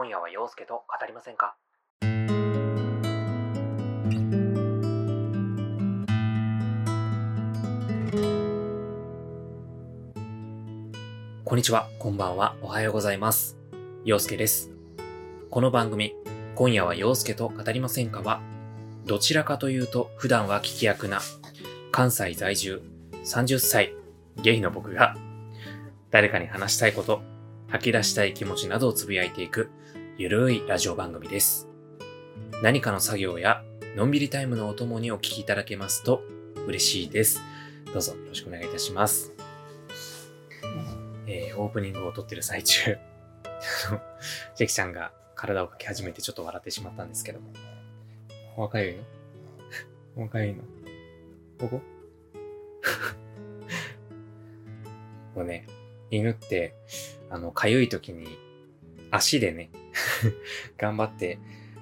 今夜は陽介と語りませんか？こんにちは、こんばんは、おはようございます。陽介です。この番組、今夜は陽介と語りませんかは、どちらかというと普段は聞き役な、関西在住、30歳、ゲイの僕が、誰かに話したいこと、吐き出したい気持ちなどをつぶやいていく、ゆるいラジオ番組です。何かの作業や、のんびりタイムのお供にお聞きいただけますと嬉しいです。どうぞよろしくお願いいたします。えー、オープニングを撮ってる最中、あのジェキちゃんが体をかき始めてちょっと笑ってしまったんですけども。お若いのお若いのここ？もうね、犬って、あの、かゆい時に足でね、頑張って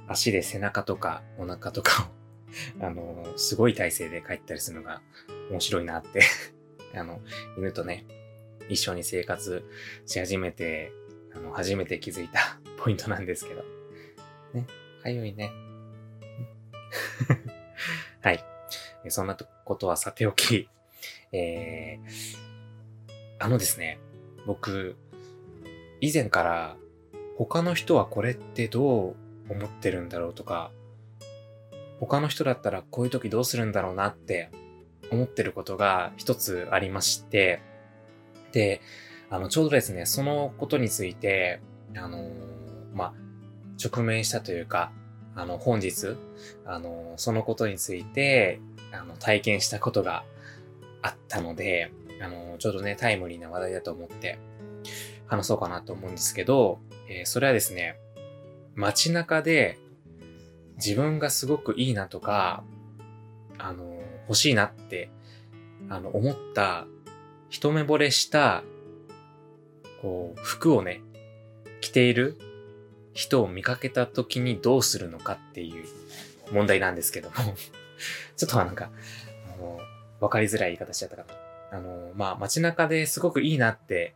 足で背中とかお腹とかを、あの、すごい体勢で帰ったりするのが面白いなって、あの、犬とね、一緒に生活し始めて、あの、初めて気づいたポイントなんですけど。ね、かゆいね。はい。そんなことはさておき、えー、あのですね、僕、以前から他の人はこれってどう思ってるんだろうとか、他の人だったらこういう時どうするんだろうなって思ってることが一つありまして、で、あの、ちょうどですね、そのことについて、あのーまあ、直面したというか、あの、本日、あのーそのことについて、あの、体験したことがあったので、あのーちょうどね、タイムリーな話題だと思って、話そうかなと思うんですけど、えーそれはですね、街中で自分がすごくいいなとか、あの欲しいなって、あの、思った、一目惚れした、こう、服をね、着ている人を見かけた時にどうするのかっていう問題なんですけども、ちょっとなんか、あの、わかりづらい言い方しちゃったかな。あの、まあ、街中ですごくいいなって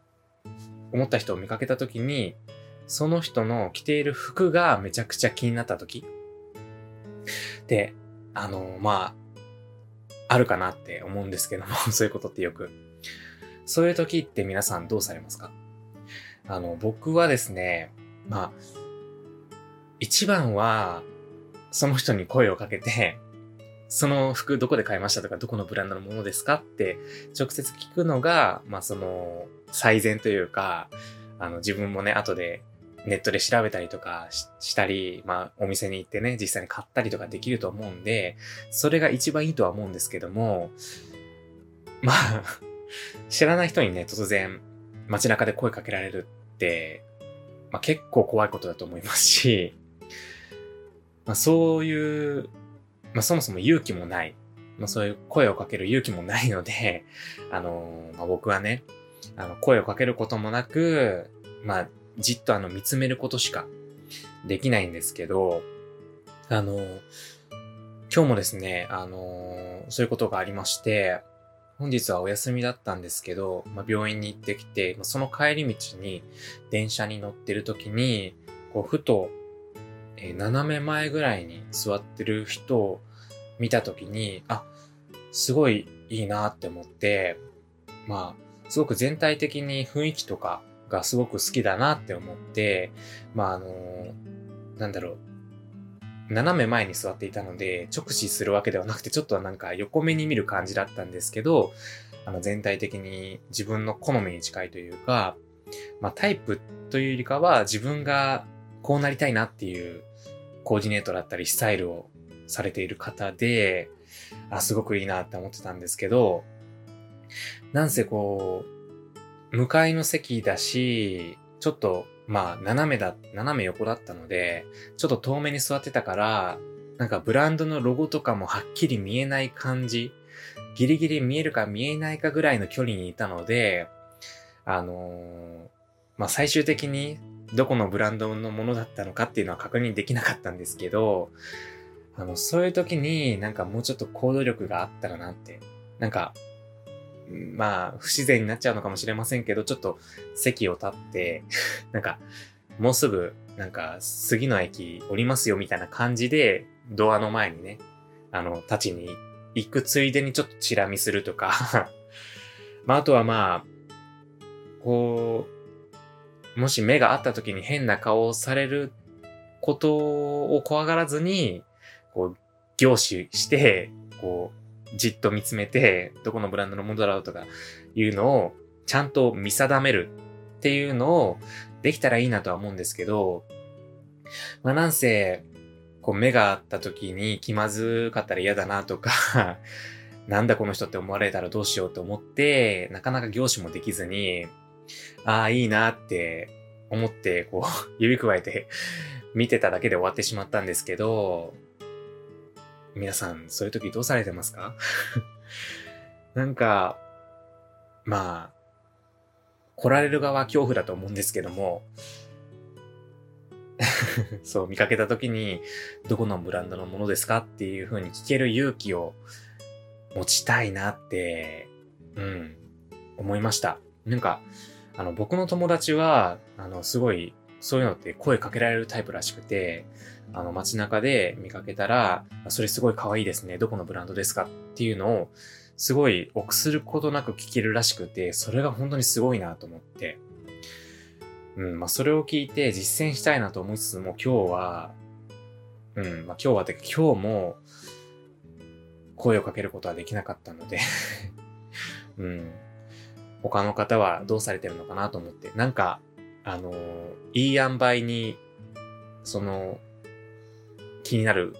思った人を見かけた時に、その人の着ている服がめちゃくちゃ気になった時で、あの、まあ、あるかなって思うんですけども、そういうことってよく。そういう時って皆さんどうされますか？あの、僕はですね、まあ、一番は、その人に声をかけて、その服どこで買いましたとか、どこのブランドのものですかって直接聞くのが、まあその、最善というか、あの自分もね、後でネットで調べたりとかしたり、まあお店に行ってね、実際に買ったりとかできると思うんで、それが一番いいとは思うんですけども、まあ、知らない人にね、突然街中で声かけられるって、まあ結構怖いことだと思いますし、まあそういう、まあそもそも勇気もない、まあそういう声をかける勇気もないので、あの、まあ僕はね、あの声をかけることもなく、まあじっとあの見つめることしかできないんですけど、あの、今日もですね、あの、そういうことがありまして、本日はお休みだったんですけど、まあ、病院に行ってきて、まあその帰り道に電車に乗ってる時に、こう、ふと、えー斜め前ぐらいに座ってる人を見た時に、あ、すごいいいなって思って、まあ、すごく全体的に雰囲気とかがすごく好きだなって思って、まあ、あのなんだろう、斜め前に座っていたので、直視するわけではなくて、ちょっとなんか横目に見る感じだったんですけど、あの全体的に自分の好みに近いというか、まあタイプというよりかは自分がこうなりたいなっていうコーディネートだったりスタイルをされている方で、あ、すごくいいなって思ってたんですけど、なんせこう、向かいの席だし、ちょっと、まあ、斜めだ、斜め横だったので、ちょっと遠目に座ってたから、なんかブランドのロゴとかもはっきり見えない感じ、ギリギリ見えるか見えないかぐらいの距離にいたので、あのーまあ、最終的にどこのブランドのものだったのかっていうのは確認できなかったんですけど、あの、そういう時になんかもうちょっと行動力があったらなって、なんか、まあ、不自然になっちゃうのかもしれませんけど、ちょっと席を立って、なんか、もうすぐなんか、次の駅降りますよみたいな感じで、ドアの前にね、あの、立ちに行くついでにちょっとチラ見するとか。まあ、あとはまあ、こう、もし目があった時に変な顔をされることを怖がらずに、こう、凝視して、こう、じっと見つめて、どこのブランドのものだろうとかいうのをちゃんと見定めるっていうのをできたらいいなとは思うんですけど、まあなんせ、こう目があった時に気まずかったら嫌だなとか なんだこの人って思われたらどうしようと思って、なかなか業種もできずに、ああ、いいなって思って、こう、指くわえて見てただけで終わってしまったんですけど、皆さん、そういう時どうされてますか？なんか、まあ、来られる側は恐怖だと思うんですけども、そう、見かけた時に、どこのブランドのものですかっていう風に聞ける勇気を持ちたいなって、うん、思いました。なんか、あの、僕の友達は、あの、すごい、そういうのって声かけられるタイプらしくて、あの、街中で見かけたら、それすごい可愛いですね。どこのブランドですかっていうのを、すごい臆することなく聞けるらしくて、それが本当にすごいなと思って。うん、まあ、それを聞いて実践したいなと思いつつも、今日は、うん、まあ、今日はてか今日も、声をかけることはできなかったので うん。他の方はどうされてるのかなと思って、なんか、あのー、いい塩梅に、その、気になる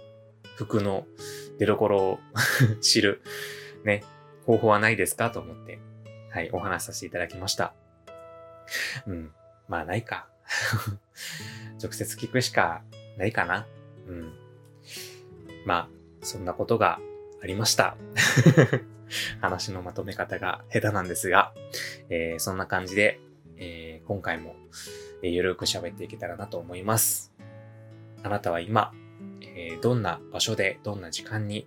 服の出所を 知る、ね、方法はないですかと思って、はい、お話しさせていただきました。うん。まあ、ないか。直接聞くしかないかな。うん。まあ、そんなことがありました。話のまとめ方が下手なんですが、えー、そんな感じで、えー、今回も、えー、ゆるく喋っていけたらなと思います。あなたは今、どんな場所で、どんな時間に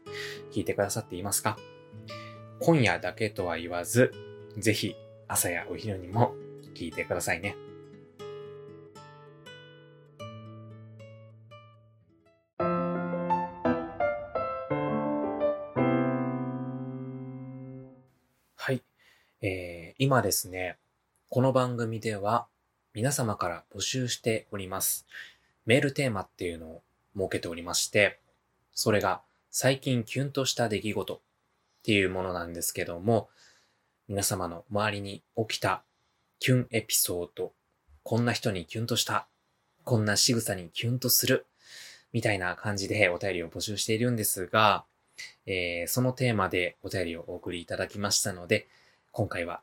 聞いてくださっていますか？今夜だけとは言わず、ぜひ朝やお昼にも聞いてくださいね。はいえー、今ですね、この番組では皆様から募集しております。メールテーマっていうのを設けておりまして、それが最近キュンとした出来事っていうものなんですけども、皆様の周りに起きたキュンエピソード、こんな人にキュンとした、こんな仕草にキュンとする、みたいな感じでお便りを募集しているんですが、えー、そのテーマでお便りをお送りいただきましたので、今回は、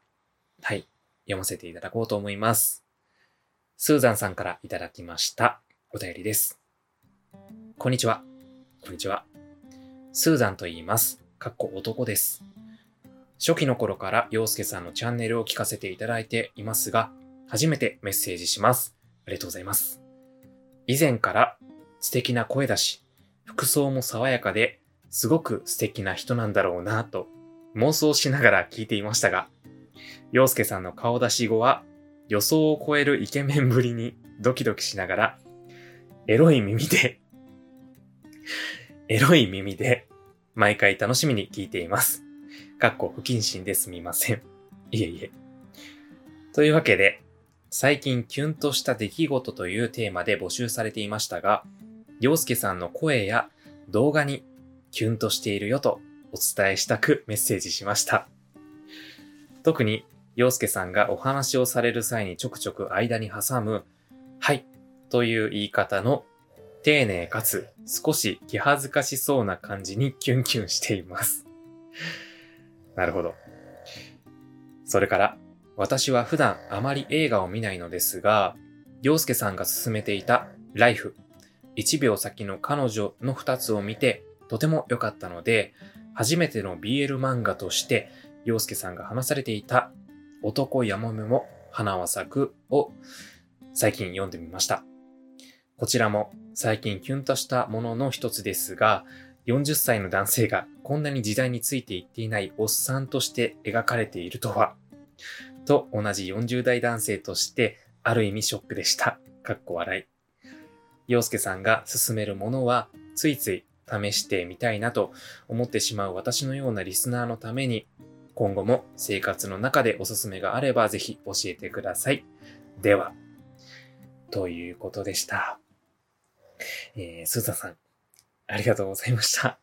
はい、読ませていただこうと思います。スーザンさんからいただきましたお便りです。こんにちは。こんにちは。スーザンと言います。かっこ男です。初期の頃から洋介さんのチャンネルを聞かせていただいていますが、初めてメッセージします。ありがとうございます。以前から素敵な声だし、服装も爽やかで、すごく素敵な人なんだろうなと妄想しながら聞いていましたが、洋介さんの顔出し後は予想を超えるイケメンぶりにドキドキしながら、エロい耳でエロい耳で毎回楽しみに聞いています。かっこ不謹慎ですみません。いえいえ。というわけで、最近キュンとした出来事というテーマで募集されていましたが、洋介さんの声や動画にキュンとしているよとお伝えしたくメッセージしました。特に、洋介さんがお話をされる際にちょくちょく間に挟む、はい、という言い方の丁寧かつ少し気恥ずかしそうな感じにキュンキュンしています。なるほど。それから、私は普段あまり映画を見ないのですが、洋介さんが勧めていたライフ、1秒先の彼女の2つを見てとても良かったので、初めての BL 漫画として、洋介さんが話されていた男やもめも花は咲くを最近読んでみました。こちらも最近キュンとしたものの一つですが、40歳の男性がこんなに時代についていっていないおっさんとして描かれているとは、と同じ40代男性としてある意味ショックでした。かっこ笑い。洋介さんが勧めるものはついつい試してみたいなと思ってしまう私のようなリスナーのために今後も生活の中でおすすめがあればぜひ教えてください。では、ということでした。えー、スーザンさん、ありがとうございました。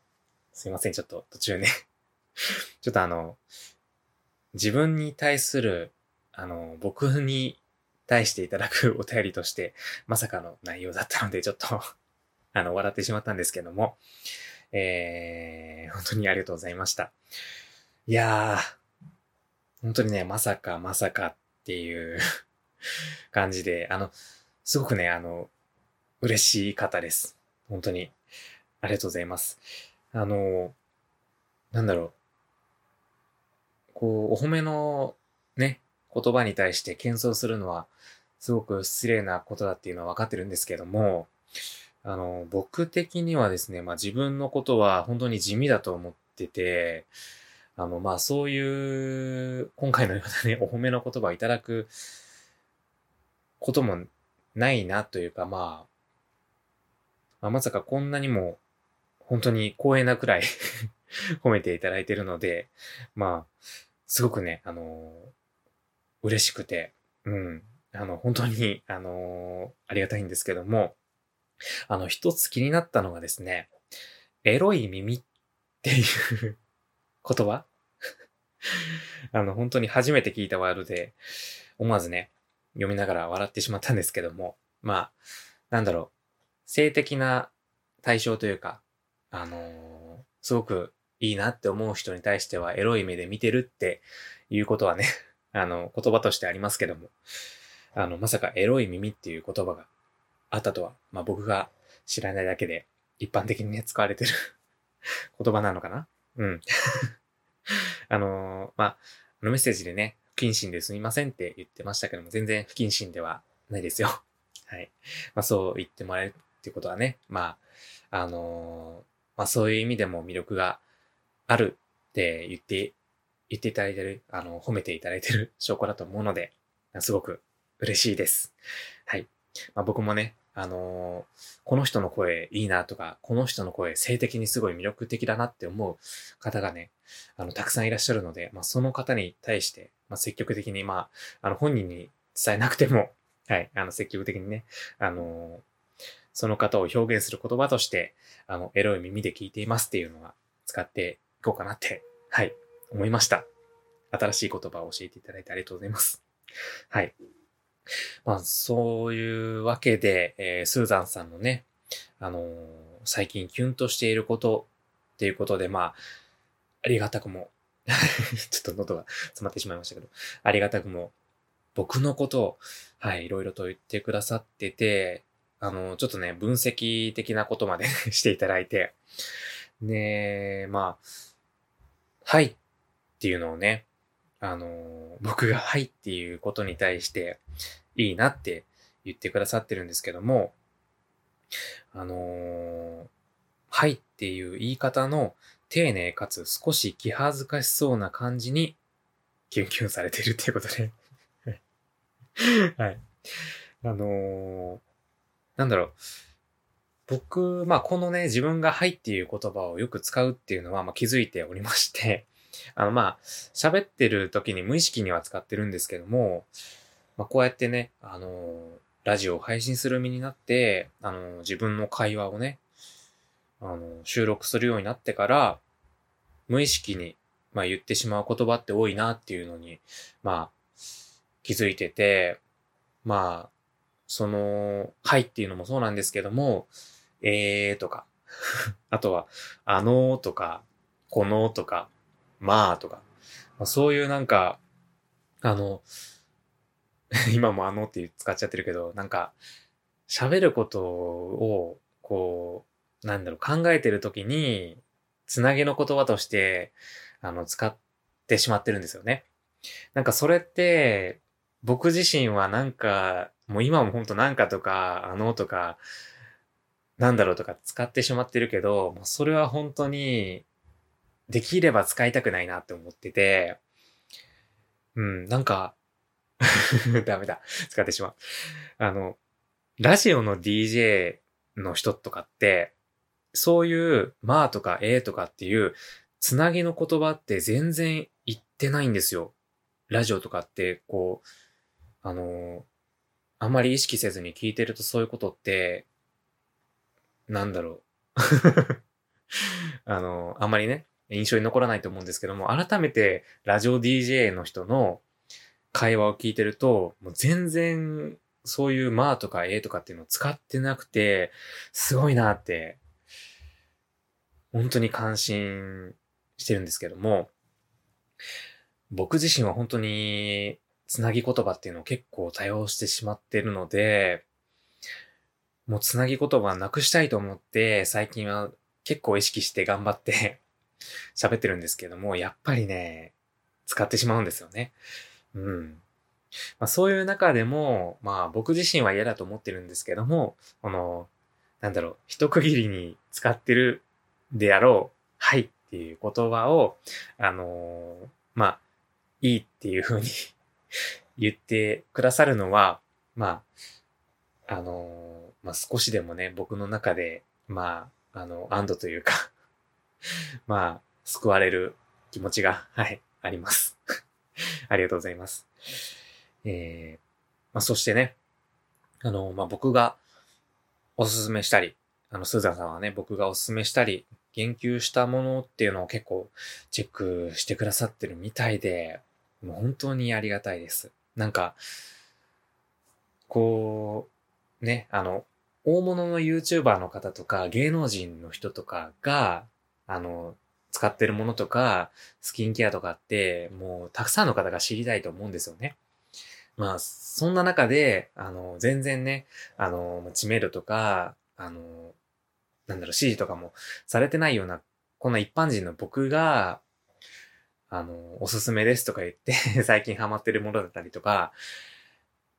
すいません、ちょっと途中ね ちょっとあの、自分に対する、あの、僕に対していただくお便りとして、まさかの内容だったので、ちょっとあの、笑ってしまったんですけども、えー、本当にありがとうございました。いやー、本当にね、まさかまさかっていう 感じで、あの、すごくね、あの、嬉しい方です。本当に。ありがとうございます。あの、なんだろう。こう、お褒めのね、言葉に対して謙遜するのは、すごく失礼なことだっていうのは分かってるんですけども、あの、僕的にはですね、まあ自分のことは本当に地味だと思ってて、あの、まあそういう、今回のようなね、お褒めの言葉をいただくこともないなというか、まあ、まあ、まさかこんなにも本当に光栄なくらい 褒めていただいてるので、まあ、すごくね、あの嬉しくて、うん、あの、本当に、あのありがたいんですけども、あの、一つ気になったのがですね、エロい耳っていう 言葉？あの、本当に初めて聞いたワードで、思わずね、読みながら笑ってしまったんですけども、まあ、なんだろう、性的な対象というか、あのー、すごくいいなって思う人に対してはエロい目で見てるっていうことはね あの、言葉としてありますけども、あの、まさかエロい耳っていう言葉があったとは、まあ僕が知らないだけで一般的にね、使われてる 言葉なのかな？うん。あのー、まあ、のメッセージでね、不謹慎ですみませんって言ってましたけども、全然不謹慎ではないですよ。はい。まあそう言ってもらえっていうことはね、まあ、あの、まあそういう意味でも魅力があるって言って、言っていただいてる、あの、褒めていただいてる 証拠だと思うので、すごく嬉しいです。はい。まあ僕もね、あのー、この人の声いいなとか、この人の声性的にすごい魅力的だなって思う方がね、あの、たくさんいらっしゃるので、まあ、その方に対して、まあ、積極的に、まあ、あの、本人に伝えなくても、はい、あの、積極的にね、あのー、その方を表現する言葉として、あの、エロい耳で聞いていますっていうのは使っていこうかなって、はい、思いました。新しい言葉を教えていただいてありがとうございます。はい。まあ、そういうわけで、えー、スーザンさんのね、あのー、最近キュンとしていることっていうことで、まあ、ありがたくも ちょっと喉が詰まってしまいましたけど、ありがたくも、僕のことを、はい、いろいろと言ってくださってて、あの、ちょっとね、分析的なことまで していただいて、ねえまあ、はいっていうのをね、あの、僕がはいっていうことに対していいなって言ってくださってるんですけども、あのはいっていう言い方の丁寧かつ少し気恥ずかしそうな感じにキュンキュンされてるっていうことで はい。あのー、なんだろう。僕、まあ、このね、自分がはいっていう言葉をよく使うっていうのは、まあ、気づいておりまして あの、まあ、喋ってる時に無意識には使ってるんですけども、まあ、こうやってね、あのー、ラジオを配信する身になって、あのー、自分の会話をね、あのー、収録するようになってから、無意識に、まあ、言ってしまう言葉って多いなっていうのに、まあ、気づいてて、まあ、その、はいっていうのもそうなんですけども、えーとか、あとは、あのーとか、このーとか、まあとか、まあ、そういうなんか、あの、今もあのって使っちゃってるけど、なんか、喋ることを、こう、なんだろう、考えてるときに、つなげの言葉として、あの、使ってしまってるんですよね。なんかそれって、僕自身はなんか、もう今もほんとなんかとか、あのとか、なんだろうとか使ってしまってるけど、もうそれは本当にできれば使いたくないなって思ってて、うん、なんか ダメだ。使ってしまう。あの、ラジオの DJ の人とかって、そういう、まあとかえーとかっていう、つなぎの言葉って全然言ってないんですよ。ラジオとかって、こう、あのあまり意識せずに聞いてるとそういうことって、なんだろう。あのあんまりね、印象に残らないと思うんですけども、改めてラジオ DJ の人の会話を聞いてると、もう全然そういうまあとかえとかっていうのを使ってなくて、すごいなって、本当に感心してるんですけども、僕自身は本当につなぎ言葉っていうのを結構多用してしまってるので、もうつなぎ言葉なくしたいと思って、最近は結構意識して頑張って 喋ってるんですけども、やっぱりね、使ってしまうんですよね。うん。まあ、そういう中でも、まあ僕自身は嫌だと思ってるんですけども、この、なんだろう、一区切りに使ってるであろう、はいっていう言葉を、あのー、まあ、いいっていう風に言ってくださるのは、まあ、あの、まあ、少しでもね、僕の中で、まあ、あの、安堵というか まあ、救われる気持ちが、はい、あります ありがとうございます。えー、まあ、そしてね、あの、まあ、僕がおすすめしたり、あの、スーザンさんはね、僕がおすすめしたり、言及したものっていうのを結構チェックしてくださってるみたいで、もう本当にありがたいです。なんか、こう、ね、あの、大物の YouTuber の方とか芸能人の人とかが、あの、使ってるものとか、スキンケアとかって、もうたくさんの方が知りたいと思うんですよね。まあ、そんな中で、あの、全然ね、あの、知名度とか、あの、なんだろう、指示とかもされてないような、こんな一般人の僕が、あの、おすすめですとか言って 最近ハマってるものだったりとか、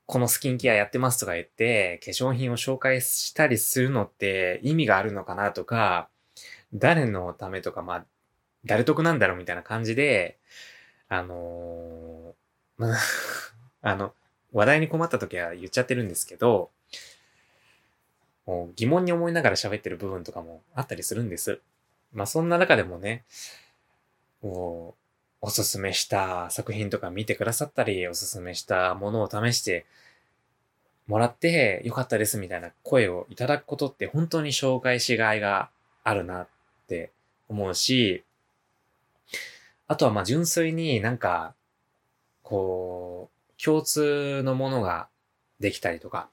このスキンケアやってますとか言って、化粧品を紹介したりするのって意味があるのかなとか、誰のためとか、まあ、誰得なんだろうみたいな感じで、あのー、まあ、あの、話題に困った時は言っちゃってるんですけど、もう疑問に思いながら喋ってる部分とかもあったりするんです。まあそんな中でもね、も、おすすめした作品とか見てくださったり、おすすめしたものを試してもらってよかったですみたいな声をいただくことって本当に紹介しがいがあるなって思うし、あとはまあ純粋になんか、こう、共通のものができたりとか、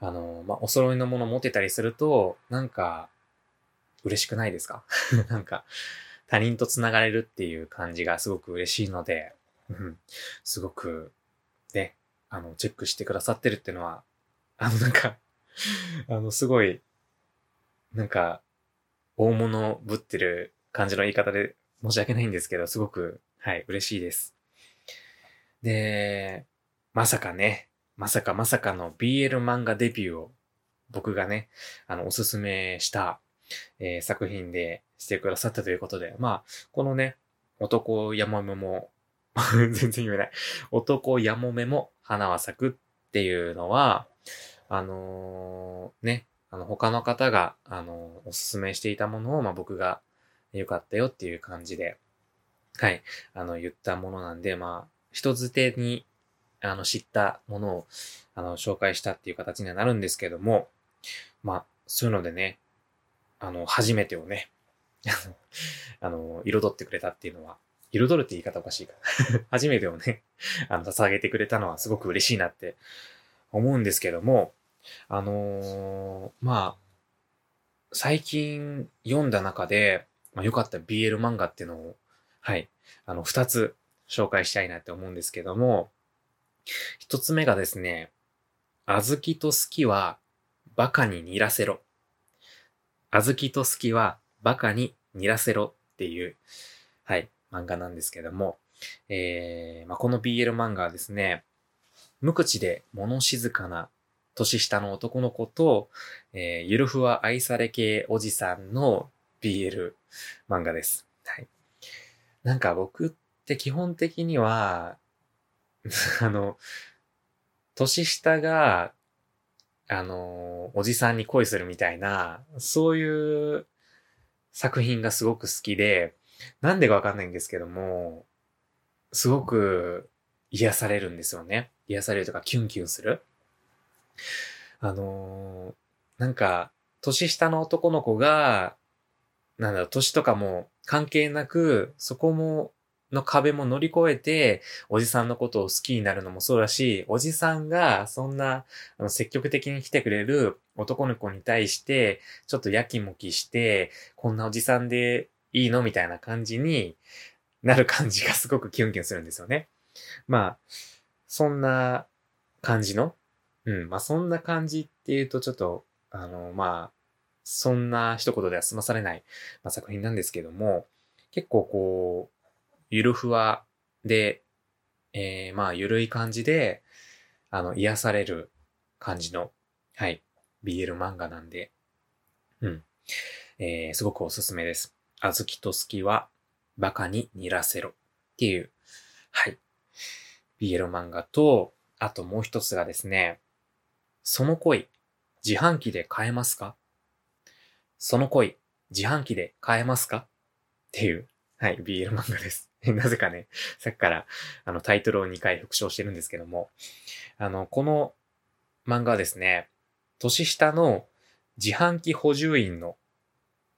あの、まあ、お揃いのもの持ってたりすると、なんか、嬉しくないですか？なんか、他人と繋がれるっていう感じがすごく嬉しいので、うん、すごく、ね、あの、チェックしてくださってるっていうのは、あの、なんか あの、すごい、なんか、大物ぶってる感じの言い方で申し訳ないんですけど、すごく、はい、嬉しいです。で、まさかね、まさかまさかの BL 漫画デビューを僕がね、あの、おすすめした、えー、作品でしてくださったということで、まあ、このね、男やもめも 全然言えない。男やもめも花は咲くっていうのは、あのー、ね、あの、他の方が、あのー、おすすめしていたものを、まあ、僕が良かったよっていう感じで、はい、あの、言ったものなんで、まあ、人づてに、あの、知ったものを、あの、紹介したっていう形にはなるんですけども、まあ、そういうのでね、あの、初めてをね、あの、彩ってくれたっていうのは、彩るって言い方おかしいか 初めてをね、あの、捧げてくれたのはすごく嬉しいなって思うんですけども、あのー、まあ、最近読んだ中で、まあ、良かった BL 漫画っていうのを、はい、あの、二つ紹介したいなって思うんですけども、一つ目がですね、あずきと好きはバカに煮らせろ。あずきと好きはバカに煮らせろっていう、はい、漫画なんですけども、えー、まあ、この BL 漫画はですね、無口で物静かな年下の男の子と、えー、ゆるふわ愛され系おじさんの BL 漫画です。はい。なんか僕って基本的には、あの、年下があの、おじさんに恋するみたいな、そういう作品がすごく好きで、なんでかわかんないんですけども、すごく癒されるんですよね。癒されるとかキュンキュンする。あの、なんか、年下の男の子が、なんだろう、年とかも関係なく、そこも、の壁も乗り越えて、おじさんのことを好きになるのもそうだし、おじさんがそんな、あの、積極的に来てくれる男の子に対して、ちょっとやきもきして、こんなおじさんでいいのみたいな感じになる感じがすごくキュンキュンするんですよね。まあ、そんな感じの、うん、まあそんな感じっていうとちょっと、あの、まあ、そんな一言では済まされない、まあ、作品なんですけども、結構こう、ゆるふわで、えー、まあ、ゆるい感じで、あの、癒される感じの、はい、BL 漫画なんで、うん。えー、すごくおすすめです。あずきと好きは、バカに煮らせろっていう、はい、BL 漫画と、あともう一つがですね、その恋、自販機で買えますか？その恋、自販機で買えますか？っていう、はい、BL 漫画です。なぜかね、さっきから、あの、タイトルを2回復唱してるんですけども、あの、この漫画はですね、年下の自販機補充員の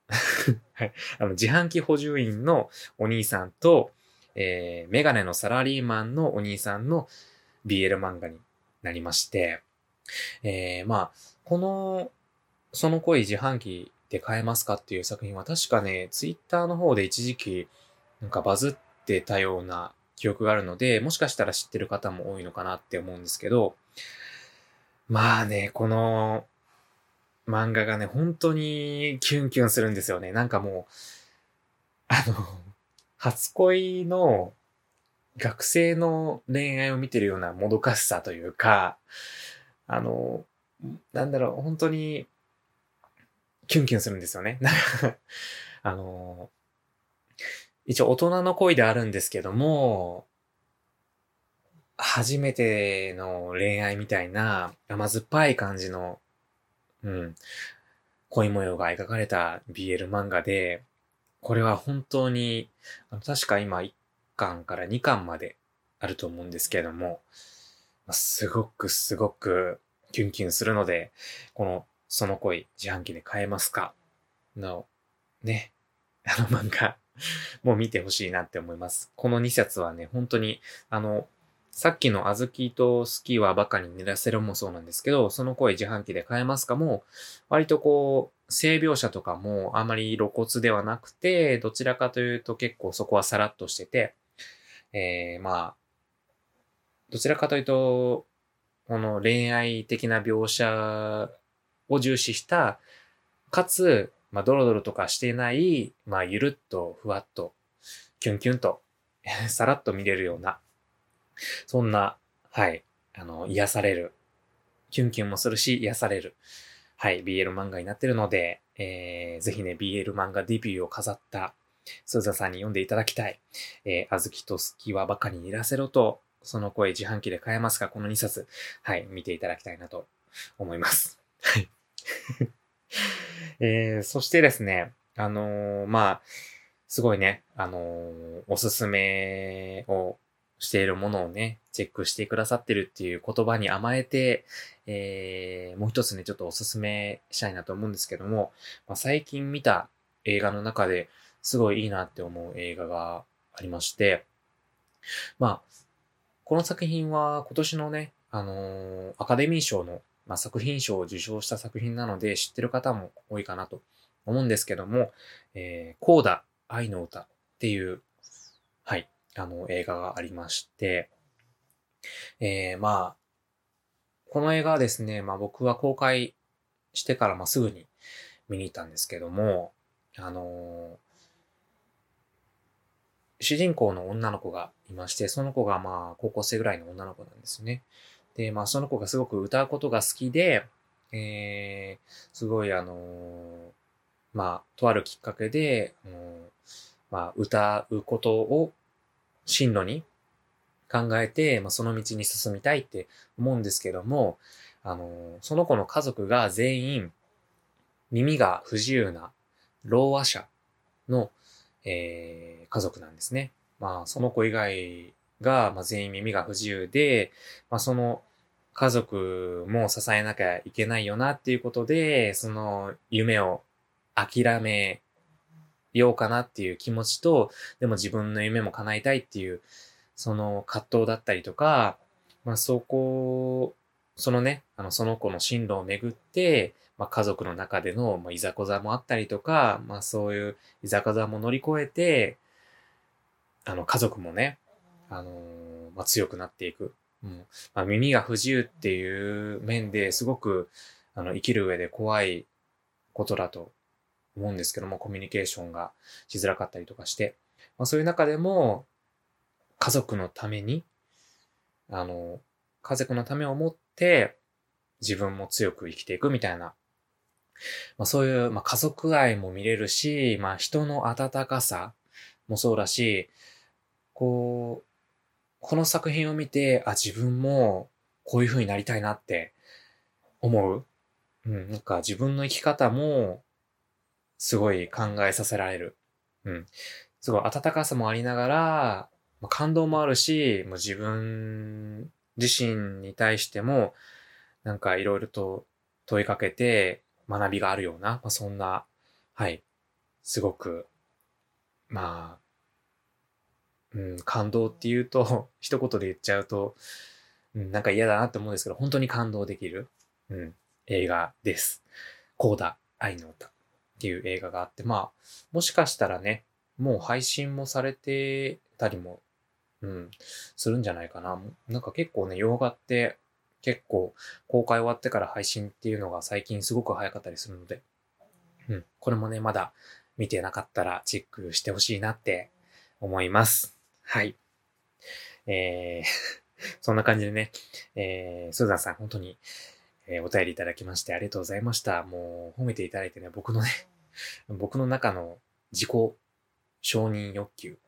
はい、あの、自販機補充員のお兄さんと、えー、メガネのサラリーマンのお兄さんの BL 漫画になりまして、えー、まあ、この、その恋自販機で買えますかっていう作品は確かね、ツイッターの方で一時期なんかバズってたような記憶があるので、もしかしたら知ってる方も多いのかなって思うんですけど、まあね、この漫画がね、本当にキュンキュンするんですよね。なんかもう、あの、初恋の学生の恋愛を見てるようなもどかしさというか、あの、なんだろう、本当に、キュンキュンするんですよね。あの、一応大人の恋であるんですけども、初めての恋愛みたいな甘酸っぱい感じの、うん、恋模様が描かれた BL 漫画で、これは本当に、あの確か今1巻から2巻まであると思うんですけれども、すごくすごくキュンキュンするので、このその恋自販機で買えますか？の、ね、あの漫画、もう見てほしいなって思います。この2冊はね、本当に、あの、さっきの小豆とスキーはバカに寝らせるもそうなんですけど、その声自販機で買えますかも、割とこう、性描写とかもあまり露骨ではなくて、どちらかというと結構そこはさらっとしてて、えー、まあ、どちらかというと、この恋愛的な描写を重視した、かつ、まあ、ドロドロとかしてない、まあ、ゆるっと、ふわっと、キュンキュンと、さらっと見れるような、そんな、はい、あの、癒される。キュンキュンもするし、癒される。はい、BL 漫画になってるので、えー、ぜひね、BL 漫画デビューを飾った、スーザさんに読んでいただきたい。えー、あずきとすきはばかにいらせろと、その声自販機で買えますか？この2冊、はい、見ていただきたいなと思います。はい。えー、そしてですね、あのー、まあ、すごいね、あのー、おすすめをしているものをね、チェックしてくださってるっていう言葉に甘えて、えー、もう一つね、ちょっとおすすめしたいなと思うんですけども、まあ、最近見た映画の中ですごいいいなって思う映画がありまして、まあ、この作品は今年のね、あのー、アカデミー賞の、まあ、作品賞を受賞した作品なので知ってる方も多いかなと思うんですけども、えー、コーダ愛の歌っていう、はい、あの映画がありまして、えー、まあ、この映画はですね、まあ僕は公開してからまあすぐに見に行ったんですけども、あのー、主人公の女の子がいまして、その子がまあ高校生ぐらいの女の子なんですよね。で、まあその子がすごく歌うことが好きで、えー、すごいあのー、まあ、とあるきっかけで、あの、まあ、歌うことを進路に考えて、まあ、その道に進みたいって思うんですけども、あの、その子の家族が全員耳が不自由な老和者の、えー、家族なんですね。まあ、その子以外が、まあ、全員耳が不自由で、まあ、その家族も支えなきゃいけないよなっていうことで、その夢を諦めようかなっていう気持ちと、でも自分の夢も叶えたいっていう、その葛藤だったりとか、まあそこ、そのね、あの、その子の進路をめぐって、まあ家族の中での、まあ、いざこざもあったりとか、まあそういういざこざも乗り越えて、あの、家族もね、あのー、まあ強くなっていく。うん。まあ耳が不自由っていう面ですごく、あの、生きる上で怖いことだと思うんですけども、コミュニケーションがしづらかったりとかして、まあ、そういう中でも、家族のために、あの、家族のためを思って、自分も強く生きていくみたいな、まあ、そういう、まあ、家族愛も見れるし、まあ、人の温かさもそうだし、こう、この作品を見て、あ、自分もこういう風になりたいなって思う？うん、なんか自分の生き方もすごい考えさせられる。うん。すごい温かさもありながら、感動もあるし、もう自分自身に対しても、なんかいろいろと問いかけて学びがあるような、まあ、そんな、はい、すごく、まあ、うん、感動っていうと、一言で言っちゃうと、うん、なんか嫌だなって思うんですけど、本当に感動できる、うん、映画です。コーダ愛の歌。っていう映画があって、まあ、もしかしたらね、もう配信もされてたりも、うん、するんじゃないかな。なんか結構ね、洋画って結構公開終わってから配信っていうのが最近すごく早かったりするので、うん、これもね、まだ見てなかったらチェックしてほしいなって思います。はい。えー そんな感じでね、えー、スーザンさん、本当に、えー、お便りいただきましてありがとうございました。もう褒めていただいてね、僕のね、僕の中の自己承認欲求。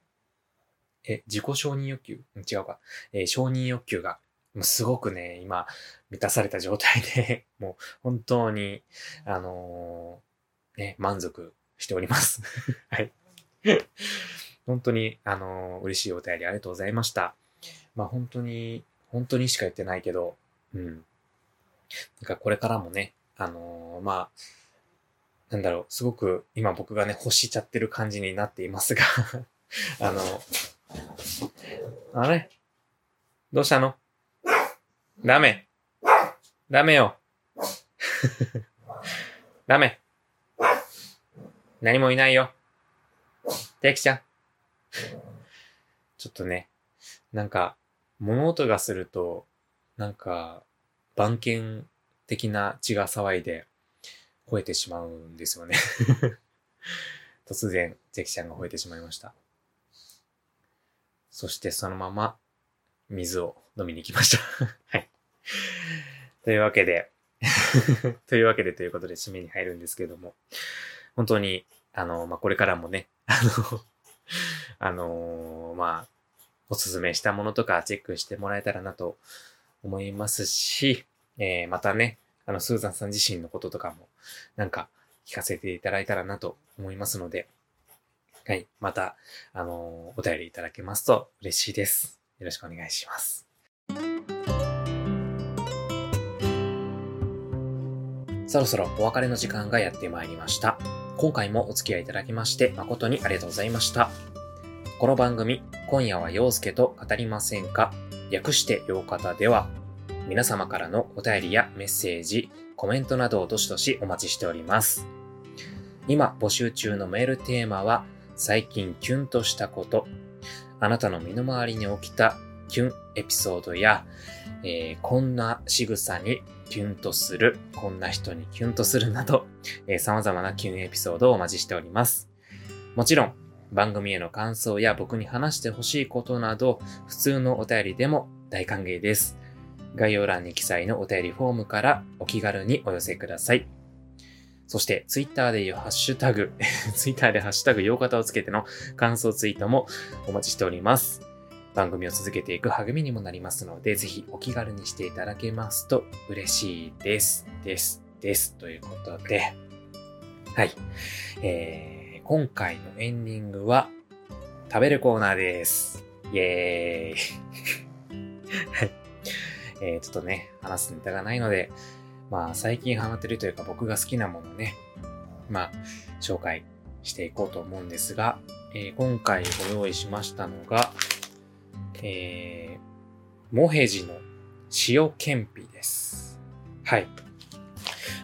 え、自己承認欲求？違うか。えー、承認欲求が、もうすごくね、今、満たされた状態で、もう本当に、あのー、ね、満足しております。はい。本当に、あのー、嬉しいお便りありがとうございました。まあ本当に、本当にしか言ってないけど、うん。なんかこれからもね、あのー、まあ、なんだろう、すごく今僕がね、欲しちゃってる感じになっていますが あの、あれ？どうしたの？ダメ。ダメよ。ダメ。何もいないよ。てきちゃん。ちょっとね、なんか、物音がすると、なんか、番犬的な血が騒いで吠えてしまうんですよね 突然、ゼキちゃんが吠えてしまいました。そしてそのまま水を飲みに行きました はい。というわけで というわけでということで締めに入るんですけども、本当に、あの、まあ、これからもね、あのあのー、まあ、おすすめしたものとかチェックしてもらえたらなと思いますし、えー、またね、あの、スーザンさん自身のこととかも、なんか、聞かせていただいたらなと思いますので、はい。また、あのー、お便りいただけますと嬉しいです。よろしくお願いします。そろそろお別れの時間がやってまいりました。今回もお付き合いいただきまして誠にありがとうございました。この番組、今夜は陽介と語りませんか？略して陽方では、皆様からのお便りやメッセージ、コメントなどをどしどしお待ちしております。今募集中のメールテーマは、最近キュンとしたこと、あなたの身の回りに起きたキュンエピソードや、えー、こんな仕草にキュンとする、こんな人にキュンとするなど、えー、様々なキュンエピソードをお待ちしております。もちろん、番組への感想や僕に話してほしいことなど、普通のお便りでも大歓迎です。概要欄に記載のお便りフォームからお気軽にお寄せください。そして、ツイッターでいうハッシュタグ、ツイッターでハッシュタグ、洋方をつけての感想ツイートもお待ちしております。番組を続けていく励みにもなりますので、ぜひお気軽にしていただけますと嬉しいです。です。です。ということで、はい。えー、今回のエンディングは、食べるコーナーです。イェーイ。はい。えー、ちょっとね、話すネタがないので、まあ、最近ハマってるというか僕が好きなものね、まあ、紹介していこうと思うんですが、えー、今回ご用意しましたのが、えー、モヘジの塩けんぴです。はい。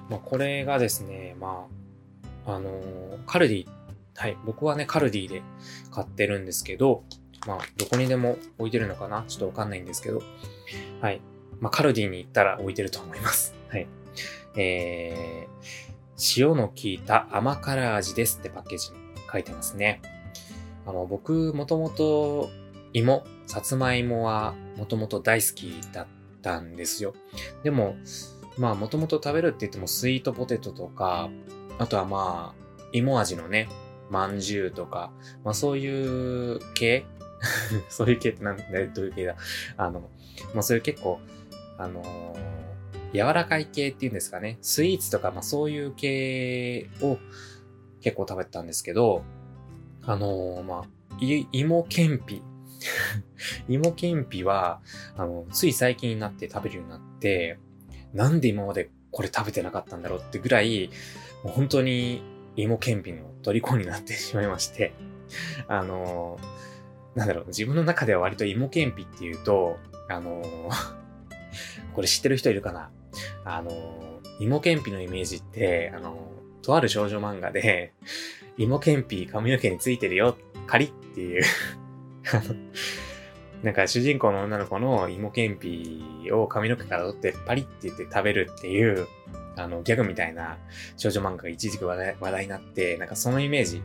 まあ、これがですね、まあ、あのー、カルディっ、はい、僕はね、カルディで買ってるんですけど、まあ、どこにでも置いてるのかな？ちょっとわかんないんですけど、はい。まあ、カルディに行ったら置いてると思います。はい。えー、塩の効いた甘辛味ですってパッケージに書いてますね。あの、僕、もともと芋、さつまいもはもともと大好きだったんですよ。でも、まあ、もともと食べるって言ってもスイートポテトとか、あとはまあ、芋味のね、まんじゅうとか、まあそういう系？そういう系ってなんで、どういう系だ？あの、まあそういう結構、あのー、柔らかい系っていうんですかね？スイーツとか、まあそういう系を結構食べたんですけど、あのー、まあ、い芋けんぴ。芋けんぴは、あの、つい最近になって食べるようになって、なんで今までこれ食べてなかったんだろうってぐらい、もう本当に芋けんぴの虜になってしまいまして、あのー、なんだろう、自分の中では割と芋けんぴっていうと、あのー、これ知ってる人いるかな？あのー、芋けんぴのイメージって、あのとある少女漫画で、芋けんぴ髪の毛についてるよ、カリっていう。なんか主人公の女の子の芋けんぴを髪の毛から取ってパリって言って食べるっていう、あの、ギャグみたいな少女漫画が一時期話題話題になって、なんかそのイメージ、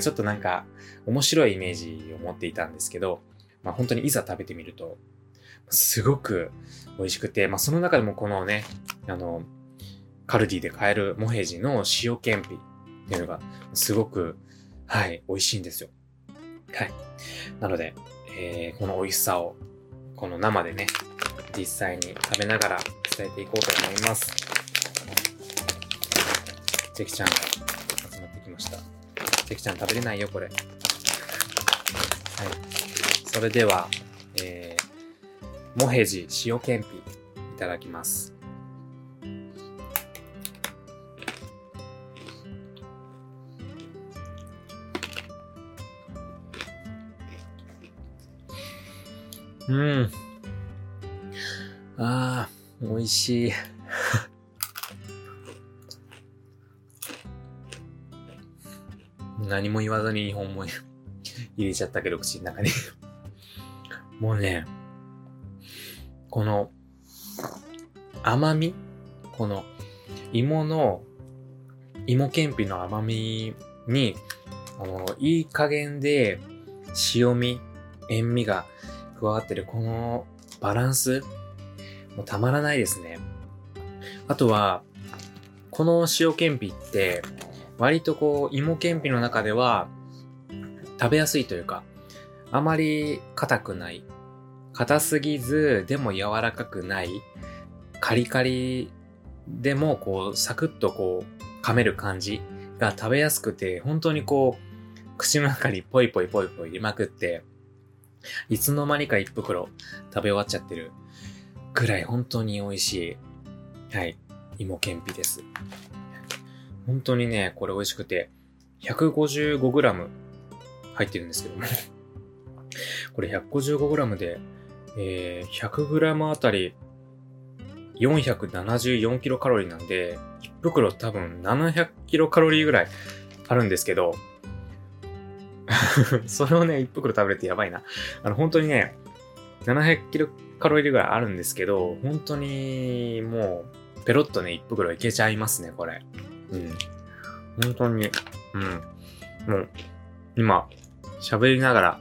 ちょっとなんか面白いイメージを持っていたんですけど、まあ本当にいざ食べてみると、すごく美味しくて、まあその中でもこのね、あの、カルディで買えるモヘジの塩けんぴっていうのがすごく、はい、美味しいんですよ。はい。なので、えー、この美味しさを、この生でね、実際に食べながら伝えていこうと思います。チェキちゃんが集まってきました。チェキちゃん食べれないよ、これ。はい。それでは、えー、モヘジ塩けんぴいただきます。うん。ああ、美味しい。何も言わずに日本も 入れちゃったけど、口の中にもうね、この甘み？この芋の、芋けんぴの甘みに、あの、いい加減で塩味、塩味が加わってるこのバランス、もうたまらないですね。あとは、この塩けんぴって、割とこう、芋けんぴの中では、食べやすいというか、あまり硬くない。硬すぎず、でも柔らかくない。カリカリでもこう、サクッとこう、噛める感じが食べやすくて、本当にこう、口の中にポイポイポイポイ入れまくって、いつの間にか一袋食べ終わっちゃってるくらい本当に美味しい、はい、芋けんぴです。本当にね、これ美味しくて、155g 入ってるんですけども これ 155g で、えー、100g あたり474キロカロリーなんで、1袋多分700キロカロリーぐらいあるんですけど、それをね、一袋食べれてやばいな。あの、本当にね、700キロカロリーぐらいあるんですけど、本当にもう、ペロッとね、一袋いけちゃいますね、これ。うん。本当に、うん。もう、今、喋りながら、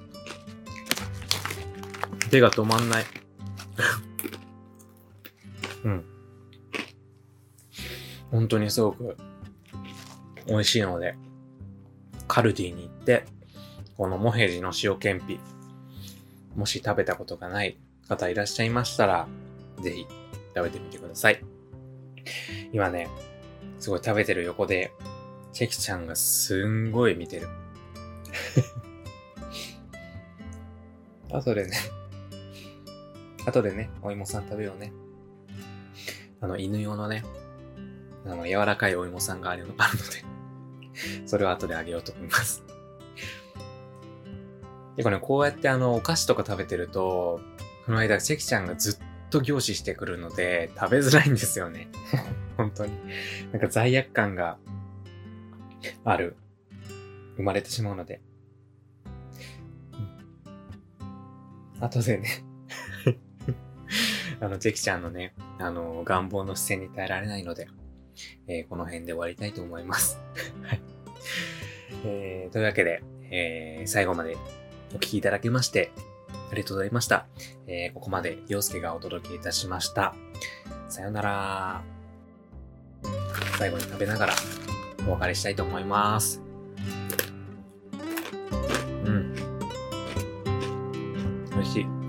手が止まんない。うん。本当にすごく美味しいので、カルディに行って、このモヘジの塩けんぴ、もし食べたことがない方いらっしゃいましたら、ぜひ食べてみてください。今ね、すごい食べてる横で、チェキちゃんがすんごい見てる。後でね、後でね、お芋さん食べようね。あの、犬用のね、あの、柔らかいお芋さんがあるの あるのでそれを後であげようと思いますで、これ、ね、こうやってあの、お菓子とか食べてると、この間、チェキちゃんがずっと凝視してくるので、食べづらいんですよね。本当に。なんか罪悪感がある。生まれてしまうので。うん、後でね あの、チェキちゃんのね、あの、願望の視線に耐えられないので、えー、この辺で終わりたいと思います。はい。えー、というわけで、えー、最後までお聞きいただきまして、ありがとうございました。えー、ここまで、洋介がお届けいたしました。さよなら。最後に食べながら、お別れしたいと思います。うん。美味しい。